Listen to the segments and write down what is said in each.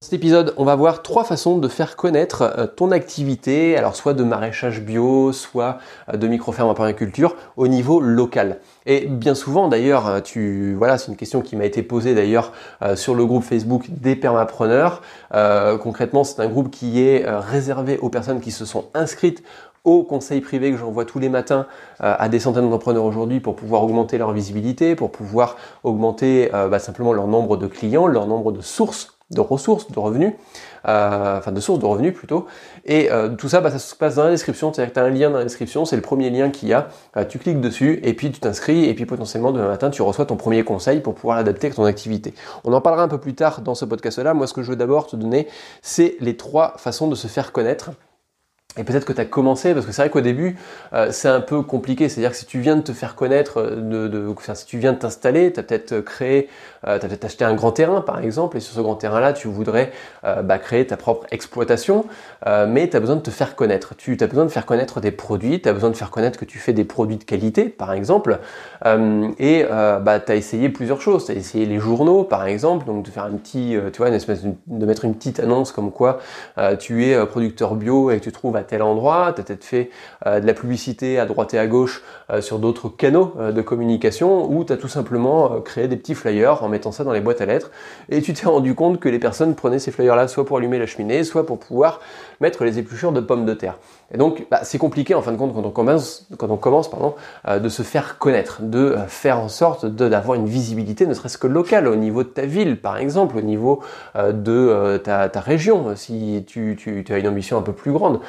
Cet épisode, on va voir trois façons de faire connaître euh, ton activité, alors soit de maraîchage bio, soit euh, de microferme en permaculture au niveau local. Et bien souvent d'ailleurs, euh, tu voilà, c'est une question qui m'a été posée d'ailleurs sur le groupe Facebook des permapreneurs. concrètement, c'est un groupe qui est réservé aux personnes qui se sont inscrites au conseil privé que j'envoie tous les matins à des centaines d'entrepreneurs aujourd'hui pour pouvoir augmenter leur visibilité, pour pouvoir augmenter bah, simplement leur nombre de clients, leur nombre de sources de ressources, de revenus, euh, enfin de sources de revenus plutôt. Et euh, tout ça, bah, ça se passe dans la description, c'est-à-dire que tu as un lien dans la description, c'est le premier lien qu'il y a, euh, tu cliques dessus et puis tu t'inscris et puis potentiellement demain matin tu reçois ton premier conseil pour pouvoir l'adapter à ton activité. On en parlera un peu plus tard dans ce podcast-là. Moi ce que je veux d'abord te donner, c'est les trois façons de se faire connaître et peut-être que tu as commencé, parce que c'est vrai qu'au début, euh, c'est un peu compliqué. C'est-à-dire que si tu viens de te faire connaître, euh, de, si tu viens de t'installer, tu as peut-être créé, euh, tu as peut-être acheté un grand terrain, par exemple, et sur ce grand terrain-là, tu voudrais bah, créer ta propre exploitation, mais tu as besoin de te faire connaître. Tu as besoin de faire connaître des produits, tu as besoin de faire connaître que tu fais des produits de qualité, par exemple, et bah, tu as essayé plusieurs choses. Tu as essayé les journaux, par exemple, donc de faire un petit, tu vois, une espèce de, de mettre une petite annonce comme quoi tu es producteur bio et que tu trouves à tel endroit, tu as peut-être fait euh, de la publicité à droite et à gauche euh, sur d'autres canaux euh, de communication, ou tu as tout simplement créé des petits flyers en mettant ça dans les boîtes à lettres, et tu t'es rendu compte que les personnes prenaient ces flyers-là soit pour allumer la cheminée, soit pour pouvoir mettre les épluchures de pommes de terre. Et donc, bah, c'est compliqué en fin de compte quand on commence, pardon, de se faire connaître, de faire en sorte d'avoir une visibilité, ne serait-ce que locale, au niveau de ta ville, par exemple, au niveau de ta, région, si tu, as une ambition un peu plus grande.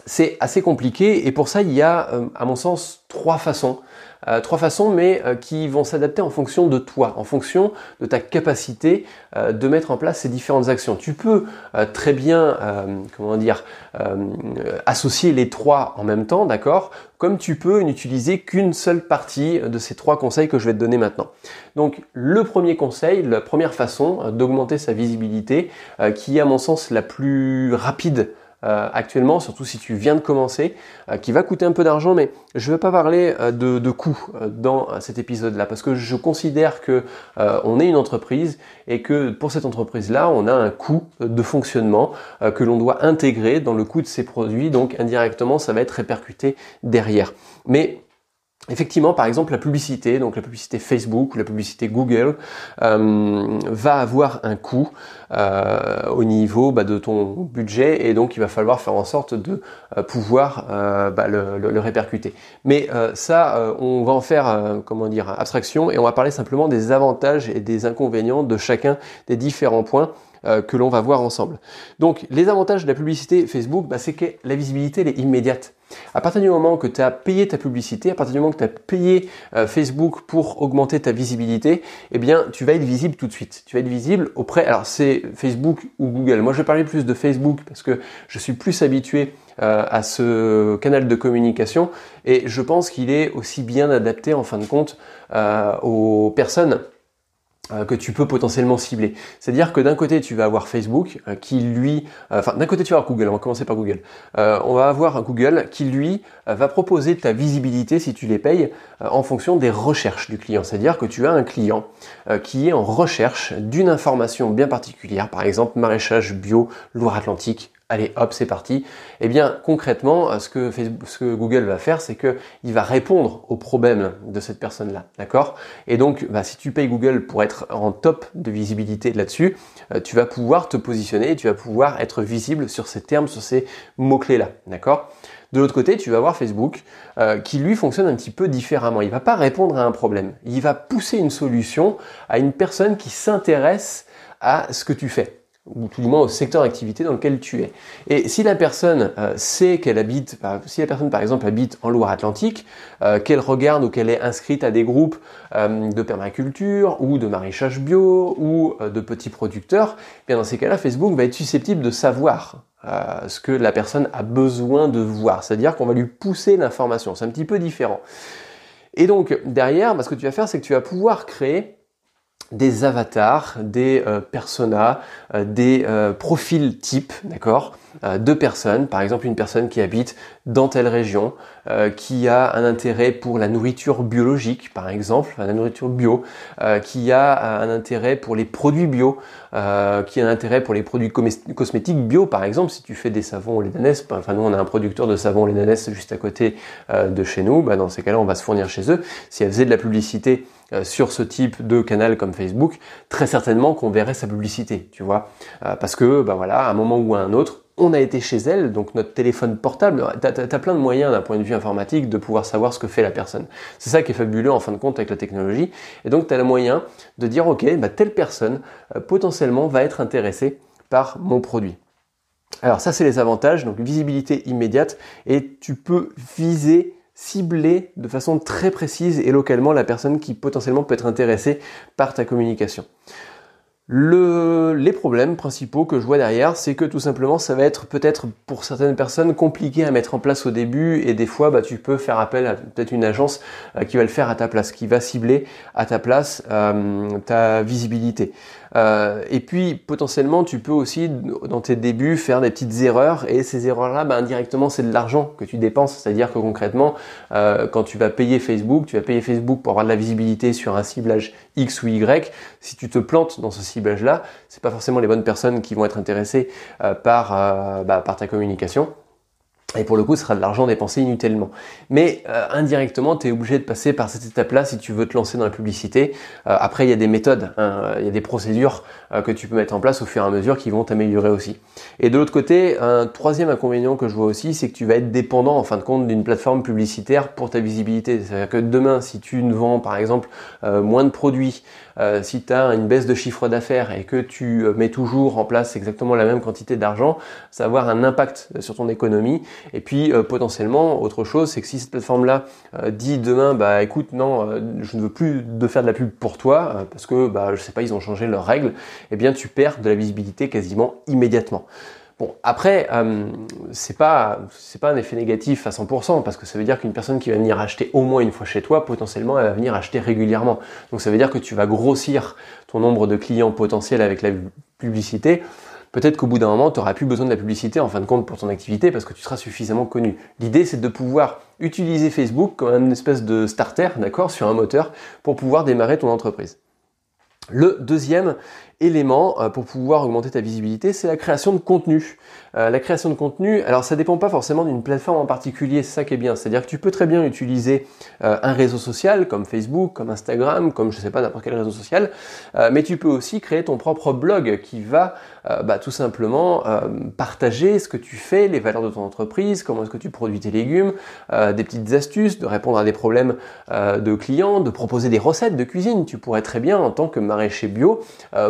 Euh, c'est assez compliqué et pour ça il y a, euh, à mon sens, trois façons. Euh, trois façons, mais qui vont s'adapter en fonction de toi, en fonction de ta capacité de mettre en place ces différentes actions. Tu peux très bien, comment dire, associer les trois en même temps, d'accord? Comme tu peux n'utiliser qu'une seule partie de ces trois conseils que je vais te donner maintenant. Donc, le premier conseil, la première façon d'augmenter sa visibilité, qui est à mon sens la plus rapide euh, actuellement, surtout si tu viens de commencer, euh, qui va coûter un peu d'argent, mais je ne vais pas parler euh, de, de coûts dans cet épisode-là, parce que je considère que on est une entreprise et que pour cette entreprise-là, on a un coût de fonctionnement que l'on doit intégrer dans le coût de ses produits, donc indirectement, ça va être répercuté derrière. Mais Effectivement, par exemple, la publicité, donc la publicité Facebook ou la publicité Google, euh, va avoir un coût euh, au niveau bah, de ton budget et donc il va falloir faire en sorte de euh, pouvoir bah, le, répercuter. Mais ça, on va en faire, comment dire, abstraction et on va parler simplement des avantages et des inconvénients de chacun des différents points que l'on va voir ensemble. Donc les avantages de la publicité Facebook, bah, c'est que la visibilité est immédiate. À partir du moment que tu as payé ta publicité, à partir du moment que tu as payé euh, Facebook pour augmenter ta visibilité, eh bien, tu vas être visible tout de suite. Tu vas être visible auprès, alors c'est Facebook ou Google. Moi, je vais parler plus de Facebook parce que je suis plus habitué euh, à ce canal de communication et je pense qu'il est aussi bien adapté en fin de compte euh, aux personnes que tu peux potentiellement cibler. C'est-à-dire que d'un côté tu vas avoir Facebook euh, qui lui, euh, enfin d'un côté tu vas avoir Google, on va commencer par Google. on va avoir un Google qui lui va proposer ta visibilité si tu les payes en fonction des recherches du client. C'est-à-dire que tu as un client qui est en recherche d'une information bien particulière, par exemple maraîchage bio Loire-Atlantique allez hop c'est parti. Eh bien concrètement ce que, Google va faire c'est que il va répondre aux problèmes de cette personne là, d'accord? Et donc bah, si tu payes Google pour être en top de visibilité là-dessus, euh, tu vas pouvoir te positionner, tu vas pouvoir être visible sur ces termes, sur ces mots clés là, d'accord? De l'autre côté, tu vas voir Facebook euh, qui lui fonctionne un petit peu différemment. Il va pas répondre à un problème. Il va pousser une solution à une personne qui s'intéresse à ce que tu fais ou tout du moins au secteur d'activité dans lequel tu es. Et si la personne euh, sait qu'elle habite, si la personne par exemple habite en Loire-Atlantique, euh, qu'elle regarde ou qu'elle est inscrite à des groupes euh, de permaculture ou de maraîchage bio ou de petits producteurs, eh bien dans ces cas-là, Facebook va être susceptible de savoir ce que la personne a besoin de voir. C'est-à-dire qu'on va lui pousser l'information. C'est un petit peu différent. Et donc derrière, bah, ce que tu vas faire, c'est que tu vas pouvoir créer des avatars, des euh, personas, euh, des euh, profils types, d'accord, de personnes, par exemple une personne qui habite dans telle région, qui a un intérêt pour la nourriture biologique, par exemple, la nourriture bio, qui a un intérêt pour les produits bio, qui a un intérêt pour les produits cosmétiques bio, par exemple, si tu fais des savons au lait d'ânesse, enfin nous on a un producteur de savons au lait d'ânesse juste à côté de chez nous, bah, dans ces cas-là on va se fournir chez eux. Si elle faisait de la publicité sur ce type de canal comme Facebook, très certainement qu'on verrait sa publicité, tu vois. Euh, parce que, bah voilà, à un moment ou à un autre, on a été chez elle, donc notre téléphone portable, tu as, plein de moyens d'un point de vue informatique de pouvoir savoir ce que fait la personne. C'est ça qui est fabuleux en fin de compte avec la technologie. Et donc tu as le moyen de dire, ok, bah, telle personne euh, potentiellement va être intéressée par mon produit. Alors ça c'est les avantages, donc visibilité immédiate, et tu peux viser cibler de façon très précise et localement la personne qui potentiellement peut être intéressée par ta communication. les problèmes principaux que je vois derrière, c'est que tout simplement, ça va être peut-être pour certaines personnes compliqué à mettre en place au début et des fois, bah, tu peux faire appel à peut-être une agence euh, qui va le faire à ta place, qui va cibler à ta place euh, ta visibilité. Euh, et puis potentiellement, tu peux aussi dans tes débuts faire des petites erreurs et ces erreurs-là, ben, indirectement, c'est de l'argent que tu dépenses. C'est-à-dire que concrètement, euh, quand tu vas payer Facebook, tu vas payer Facebook pour avoir de la visibilité sur un ciblage X ou Y. Si tu te plantes dans ce ciblage-là, c'est pas forcément les bonnes personnes qui vont être intéressées euh, bah, par ta communication. Et pour le coup, ce sera de l'argent dépensé inutilement. Mais euh, indirectement, tu es obligé de passer par cette étape-là si tu veux te lancer dans la publicité. Euh, après, il y a des méthodes, hein, il y a des procédures euh, que tu peux mettre en place au fur et à mesure qui vont t'améliorer aussi. Et de l'autre côté, un troisième inconvénient que je vois aussi, c'est que tu vas être dépendant en fin de compte d'une plateforme publicitaire pour ta visibilité. C'est-à-dire que demain, si tu ne vends par exemple moins de produits, si tu as une baisse de chiffre d'affaires et que tu mets toujours en place exactement la même quantité d'argent, ça va avoir un impact sur ton économie et puis euh, potentiellement, autre chose, c'est que si cette plateforme-là euh, dit demain, bah écoute, non, euh, je ne veux plus de faire de la pub pour toi, parce que bah je sais pas, ils ont changé leurs règles, eh bien tu perds de la visibilité quasiment immédiatement. Bon, après, c'est pas c'est pas un effet négatif à 100% parce que ça veut dire qu'une personne qui va venir acheter au moins une fois chez toi, potentiellement, elle va venir acheter régulièrement. Donc ça veut dire que tu vas grossir ton nombre de clients potentiels avec la publicité peut-être qu'au bout d'un moment, tu n'auras plus besoin de la publicité en fin de compte pour ton activité parce que tu seras suffisamment connu. L'idée, c'est de pouvoir utiliser Facebook comme une espèce de starter, d'accord, sur un moteur pour pouvoir démarrer ton entreprise. Le deuxième élément euh, pour pouvoir augmenter ta visibilité, c'est la création de contenu. Euh, la création de contenu, alors ça dépend pas forcément d'une plateforme en particulier, c'est ça qui est bien. C'est-à-dire que tu peux très bien utiliser euh, un réseau social comme Facebook, comme Instagram, comme je sais pas n'importe quel réseau social, mais tu peux aussi créer ton propre blog qui va bah, tout simplement partager ce que tu fais, les valeurs de ton entreprise, comment est-ce que tu produis tes légumes, des petites astuces, de répondre à des problèmes de clients, de proposer des recettes de cuisine. Tu pourrais très bien en tant que maraîcher bio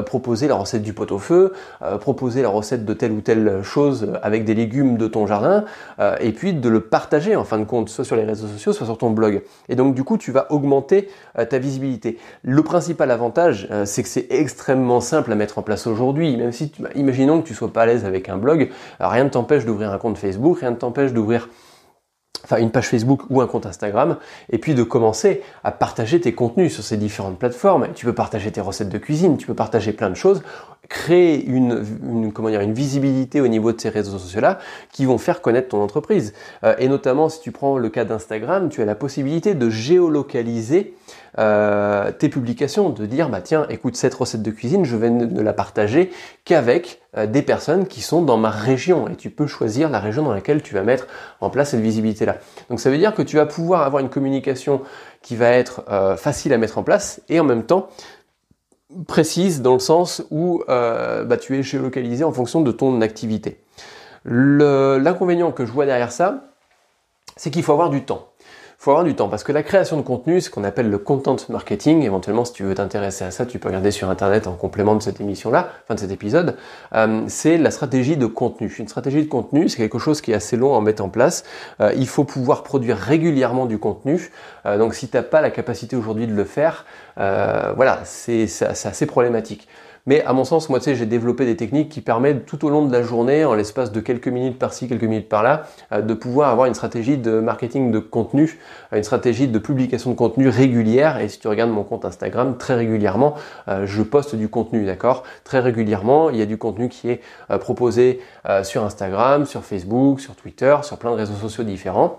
proposer la recette du pot-au-feu, euh, proposer la recette de telle ou telle chose avec des légumes de ton jardin, euh, et puis de le partager en fin de compte, soit sur les réseaux sociaux, soit sur ton blog. Et donc du coup, tu vas augmenter euh, ta visibilité. Le principal avantage, c'est que c'est extrêmement simple à mettre en place aujourd'hui, même si, tu, imaginons que tu sois pas à l'aise avec un blog, rien ne t'empêche d'ouvrir un compte Facebook, rien ne t'empêche d'ouvrir enfin une page Facebook ou un compte Instagram, et puis de commencer à partager tes contenus sur ces différentes plateformes. Tu peux partager tes recettes de cuisine, tu peux partager plein de choses, créer une, comment dire, une visibilité au niveau de ces réseaux sociaux-là qui vont faire connaître ton entreprise. Euh, et notamment, si tu prends le cas d'Instagram, tu as la possibilité de géolocaliser euh, tes publications, de dire bah tiens, écoute cette recette de cuisine, je vais ne la partager qu'avec euh, des personnes qui sont dans ma région et tu peux choisir la région dans laquelle tu vas mettre en place cette visibilité là. Donc ça veut dire que tu vas pouvoir avoir une communication qui va être euh, facile à mettre en place et en même temps précise dans le sens où bah, tu es géolocalisé en fonction de ton activité. L'inconvénient que je vois derrière ça, c'est qu'il faut avoir du temps faut avoir du temps parce que la création de contenu, ce qu'on appelle le content marketing, éventuellement si tu veux t'intéresser à ça, tu peux regarder sur internet en complément de cette émission-là, enfin de cet épisode, euh, c'est la stratégie de contenu. Une stratégie de contenu, c'est quelque chose qui est assez long à mettre en place. Euh, il faut pouvoir produire régulièrement du contenu. Euh, donc si tu n'as pas la capacité aujourd'hui de le faire, voilà, c'est assez problématique. Mais à mon sens, moi, tu sais, j'ai développé des techniques qui permettent tout au long de la journée, en l'espace de quelques minutes par-ci, quelques minutes par-là, euh, de pouvoir avoir une stratégie de marketing de contenu, euh, une stratégie de publication de contenu régulière. Et si tu regardes mon compte Instagram, très régulièrement, euh, je poste du contenu, d'accord? Très régulièrement, il y a du contenu qui est proposé sur Instagram, sur Facebook, sur Twitter, sur plein de réseaux sociaux différents.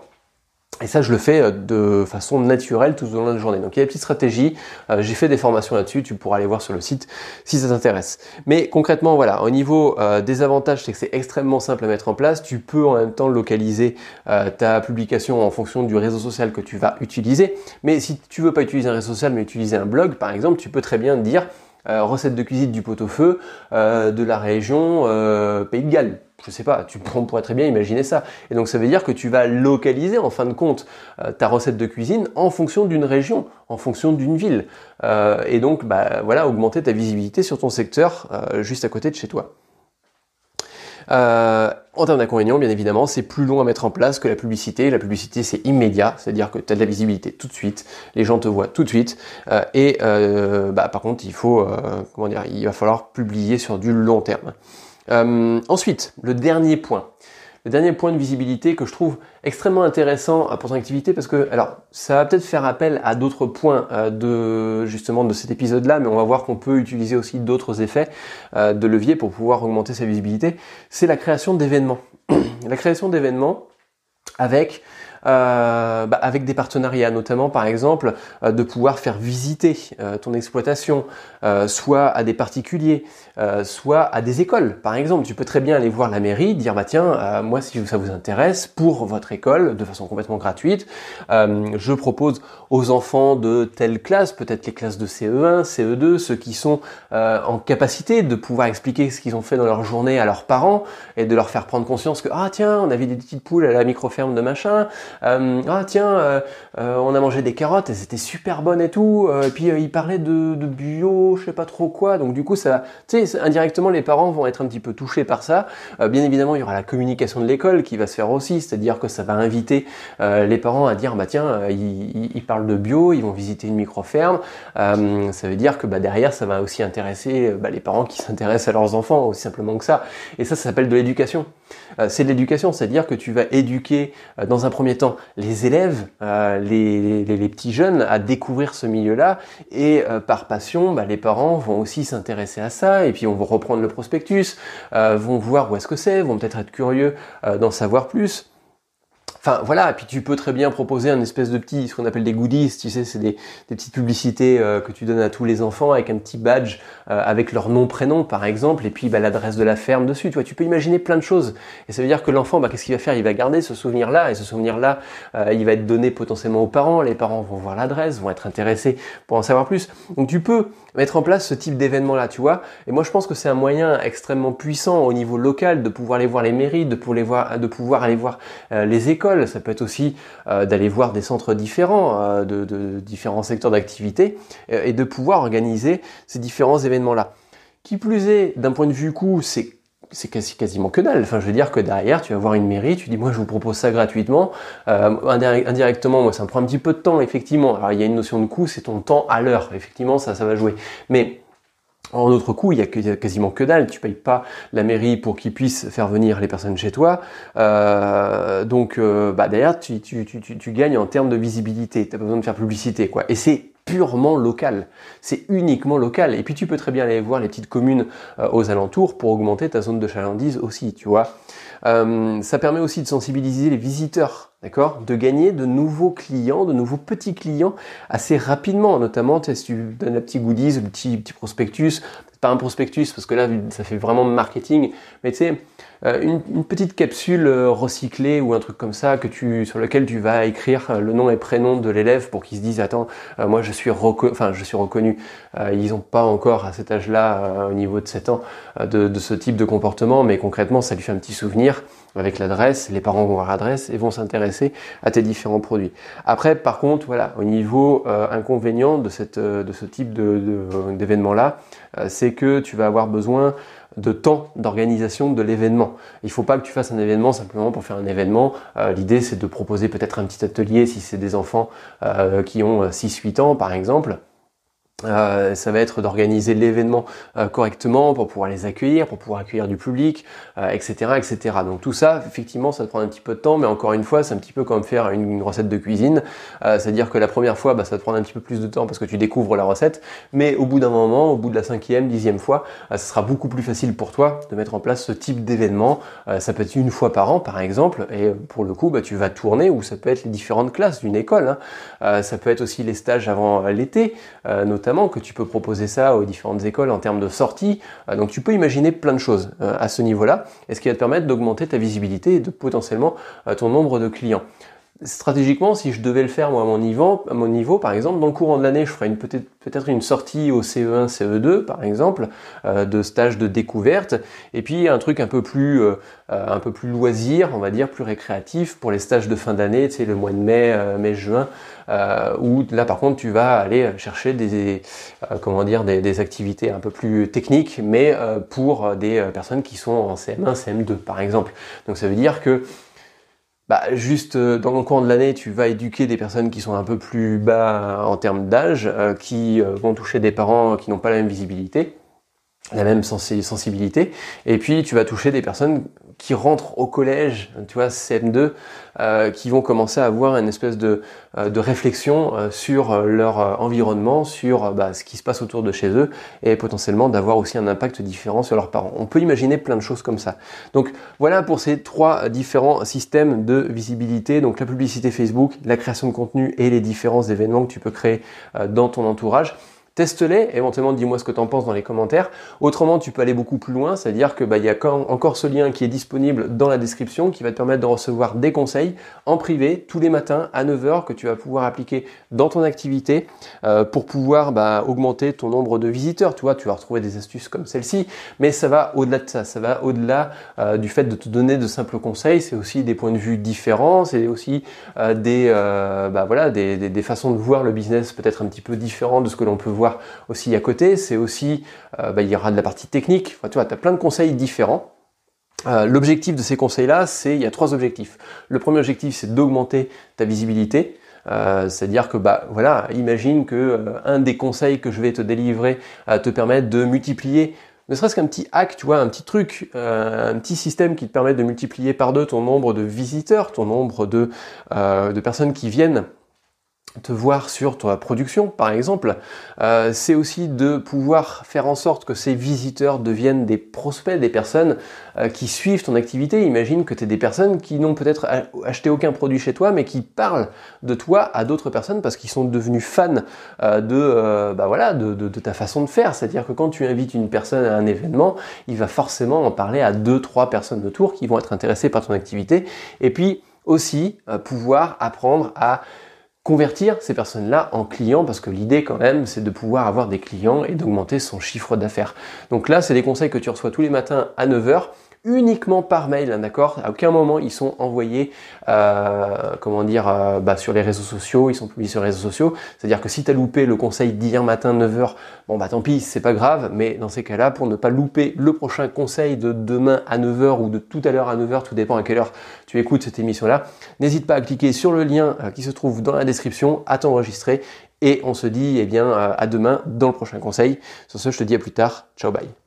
Et ça, je le fais euh, de façon naturelle tout au long de la journée. Donc il y a des petites stratégies, euh, j'ai fait des formations là-dessus, tu pourras aller voir sur le site si ça t'intéresse. Mais concrètement, voilà, au niveau euh, des avantages, c'est que c'est extrêmement simple à mettre en place. Tu peux en même temps localiser ta publication en fonction du réseau social que tu vas utiliser. Mais si tu veux pas utiliser un réseau social, mais utiliser un blog, par exemple, tu peux très bien dire recette de cuisine du pot-au-feu de la région Pays de Galles je sais pas, tu pourrais très bien imaginer ça. Et donc ça veut dire que tu vas localiser en fin de compte euh, ta recette de cuisine en fonction d'une région, en fonction d'une ville. Euh, et donc bah, voilà, augmenter ta visibilité sur ton secteur euh, juste à côté de chez toi. en termes d'inconvénients, bien évidemment, c'est plus long à mettre en place que la publicité. La publicité, c'est immédiat, c'est-à-dire que tu as de la visibilité tout de suite, les gens te voient tout de suite. et bah, par contre, il faut, comment dire, il va falloir publier sur du long terme. Euh, ensuite, le dernier point. Le dernier point de visibilité que je trouve extrêmement intéressant pour ton activité parce que alors ça va peut-être faire appel à d'autres points euh, de justement de cet épisode-là, mais on va voir qu'on peut utiliser aussi d'autres effets euh, de levier pour pouvoir augmenter sa visibilité. C'est la création d'événements. la création d'événements avec euh, bah, avec des partenariats, notamment par exemple euh, de pouvoir faire visiter euh, ton exploitation, soit à des particuliers, soit à des écoles. Par exemple, tu peux très bien aller voir la mairie, dire bah tiens, moi si ça vous intéresse, pour votre école, de façon complètement gratuite, je propose aux enfants de telle classe, peut-être les classes de CE1, CE2, ceux qui sont en capacité de pouvoir expliquer ce qu'ils ont fait dans leur journée à leurs parents et de leur faire prendre conscience que ah tiens, on avait des petites poules à la micro-ferme de machin, euh, ah tiens, euh, euh, on a mangé des carottes, elles étaient super bonnes et tout. et puis il parlait de, bio, je sais pas trop quoi. Donc du coup, ça, tu sais, indirectement, les parents vont être un petit peu touchés par ça. bien évidemment, il y aura la communication de l'école qui va se faire aussi, c'est-à-dire que ça va inviter les parents à dire, bah tiens, ils, ils, parlent de bio, ils vont visiter une micro-ferme. ça veut dire que bah, derrière, ça va aussi intéresser bah, les parents qui s'intéressent à leurs enfants, aussi simplement que ça. Et ça, ça s'appelle de l'éducation. c'est de l'éducation, c'est-à-dire que tu vas éduquer dans un premier temps les élèves, euh, les, petits jeunes à découvrir ce milieu-là et euh, par passion, bah, les parents vont aussi s'intéresser à ça et puis on va reprendre le prospectus, euh, vont voir où est-ce que c'est, vont peut-être être curieux d'en savoir plus. Enfin voilà, et puis tu peux très bien proposer un espèce de petit, ce qu'on appelle des goodies, tu sais, c'est des, petites publicités euh, que tu donnes à tous les enfants avec un petit badge euh, avec leur nom, prénom par exemple, et puis bah, l'adresse de la ferme dessus. Tu vois, tu peux imaginer plein de choses. Et ça veut dire que l'enfant, bah, qu'est-ce qu'il va faire? Il va garder ce souvenir-là, et ce souvenir-là, euh, il va être donné potentiellement aux parents. Les parents vont voir l'adresse, vont être intéressés pour en savoir plus. Donc tu peux mettre en place ce type d'événement-là, tu vois. Et moi, je pense que c'est un moyen extrêmement puissant au niveau local de pouvoir aller voir les mairies, de pouvoir, voir, de pouvoir aller voir les écoles ça peut être aussi euh, d'aller voir des centres différents, euh, de, différents secteurs d'activité, euh, et de pouvoir organiser ces différents événements-là. Qui plus est, d'un point de vue coût, c'est c'est quasiment que dalle. Enfin, je veux dire que derrière, tu vas voir une mairie, tu dis moi je vous propose ça gratuitement. indirectement, moi ça me prend un petit peu de temps, effectivement. Alors il y a une notion de coût, c'est ton temps à l'heure. Effectivement, ça, ça va jouer. Mais en autre coup, il y a quasiment que dalle. Tu payes pas la mairie pour qu'ils puissent faire venir les personnes chez toi. Euh, donc, euh, bah, derrière, tu, tu, tu, tu, gagnes en termes de visibilité. Tu as besoin de faire publicité, quoi. Et c'est purement local. C'est uniquement local. Et puis, tu peux très bien aller voir les petites communes euh, aux alentours pour augmenter ta zone de chalandise aussi, tu vois. Euh, ça permet aussi de sensibiliser les visiteurs, d'accord De gagner de nouveaux clients, de nouveaux petits clients assez rapidement, notamment si tu donnes un petit goodies, le petit, petit prospectus, pas un prospectus parce que là ça fait vraiment marketing, mais tu sais, euh, une, petite capsule euh, recyclée ou un truc comme ça que tu, sur lequel tu vas écrire le nom et prénom de l'élève pour qu'il se dise attends moi je suis enfin je suis reconnu. Ils n'ont pas encore à cet âge-là au niveau de 7 ans de, de, ce type de comportement, mais concrètement ça lui fait un petit souvenir avec l'adresse. Les parents vont voir l'adresse et vont s'intéresser à tes différents produits. Après par contre voilà au niveau inconvénient de cette de ce type de d'événement là, c'est que tu vas avoir besoin de temps d'organisation de l'événement. Il ne faut pas que tu fasses un événement simplement pour faire un événement. Euh, l'idée c'est de proposer peut-être un petit atelier si c'est des enfants euh, qui ont 6-8 ans par exemple Euh, ça va être d'organiser l'événement euh, correctement pour pouvoir les accueillir, pour pouvoir accueillir du public, etc., euh, etc. Donc tout ça, effectivement, ça te prend un petit peu de temps, mais encore une fois, c'est un petit peu comme faire une, recette de cuisine. C'est-à-dire que la première fois, bah, ça te prendre un petit peu plus de temps parce que tu découvres la recette, mais au bout d'un moment, au bout de la cinquième, dixième fois, ça sera beaucoup plus facile pour toi de mettre en place ce type d'événement. ça peut être une fois par an, par exemple, et pour le coup, bah, tu vas tourner, ou ça peut être les différentes classes d'une école. Hein. ça peut être aussi les stages avant l'été, notamment que tu peux proposer ça aux différentes écoles en termes de sortie. Euh, donc tu peux imaginer plein de choses euh, à ce niveau-là, et ce qui va te permettre d'augmenter ta visibilité et de potentiellement euh, ton nombre de clients. Stratégiquement, si je devais le faire moi à mon niveau, par exemple, dans le courant de l'année, je ferais peut-être une sortie au CE1, CE2 par exemple, de stage de découverte, et puis un truc un peu plus loisir, on va dire, plus récréatif pour les stages de fin d'année, tu sais, le mois de mai, euh, mai-juin, où là par contre tu vas aller chercher des comment dire des, activités un peu plus techniques, mais pour des personnes qui sont en CM1, CM2 par exemple. Donc ça veut dire que bah, juste euh, dans le cours de l'année, tu vas éduquer des personnes qui sont un peu plus bas en termes d'âge, euh, qui euh, vont toucher des parents qui n'ont pas la même visibilité, la même sensibilité, et puis tu vas toucher des personnes qui rentrent au collège, tu vois, CM2, euh, qui vont commencer à avoir une espèce de, euh, de réflexion euh, sur leur environnement, sur bah, ce qui se passe autour de chez eux, et potentiellement d'avoir aussi un impact différent sur leurs parents. On peut imaginer plein de choses comme ça. Donc voilà pour ces trois différents systèmes de visibilité, donc la publicité Facebook, la création de contenu et les différents événements que tu peux créer dans ton entourage. Teste-les, éventuellement dis-moi ce que tu en penses dans les commentaires. Autrement, tu peux aller beaucoup plus loin, c'est-à-dire que bah, y a encore ce lien qui est disponible dans la description qui va te permettre de recevoir des conseils en privé tous les matins à 9h que tu vas pouvoir appliquer dans ton activité euh, pour pouvoir bah, augmenter ton nombre de visiteurs. Tu vois, tu vas retrouver des astuces comme celle-ci, mais ça va au-delà de ça, ça va au-delà euh, du fait de te donner de simples conseils, c'est aussi des points de vue différents, c'est aussi euh, des, bah, voilà, des, des façons de voir le business peut-être un petit peu différent de ce que l'on peut voir aussi à côté, c'est aussi, euh, bah, il y aura de la partie technique, tu vois, tu as plein de conseils différents. Euh, l'objectif de ces conseils-là, c'est, il y a trois objectifs. Le premier objectif, c'est d'augmenter ta visibilité. Euh, c'est-à-dire que bah voilà, imagine que un des conseils que je vais te délivrer te permettre de multiplier ne serait-ce qu'un petit hack, tu vois, un petit truc, un petit système qui te permet de multiplier par deux ton nombre de visiteurs, ton nombre de, de personnes qui viennent te voir sur ta production par exemple, euh, c'est aussi de pouvoir faire en sorte que ces visiteurs deviennent des prospects, des personnes euh, qui suivent ton activité. Imagine que tu es des personnes qui n'ont peut-être acheté aucun produit chez toi, mais qui parlent de toi à d'autres personnes parce qu'ils sont devenus fans euh, de, bah voilà, de, de, ta façon de faire. C'est-à-dire que quand tu invites une personne à un événement, il va forcément en parler à deux, trois personnes autour qui vont être intéressées par ton activité. Et puis aussi pouvoir apprendre à convertir ces personnes-là en clients parce que l'idée quand même c'est de pouvoir avoir des clients et d'augmenter son chiffre d'affaires. Donc là c'est des conseils que tu reçois tous les matins à 9h uniquement par mail, hein, d'accord? À aucun moment ils sont envoyés, euh, comment dire, euh, bah, sur les réseaux sociaux, ils sont publiés sur les réseaux sociaux. C'est-à-dire que si tu as loupé le conseil d'hier matin 9h, bon bah tant pis, c'est pas grave, mais dans ces cas-là, pour ne pas louper le prochain conseil de demain à 9h ou de tout à l'heure à 9h, tout dépend à quelle heure tu écoutes cette émission-là, n'hésite pas à cliquer sur le lien euh, qui se trouve dans la description, à t'enregistrer et on se dit eh bien à demain dans le prochain conseil. Sur ce, je te dis à plus tard. Ciao, bye.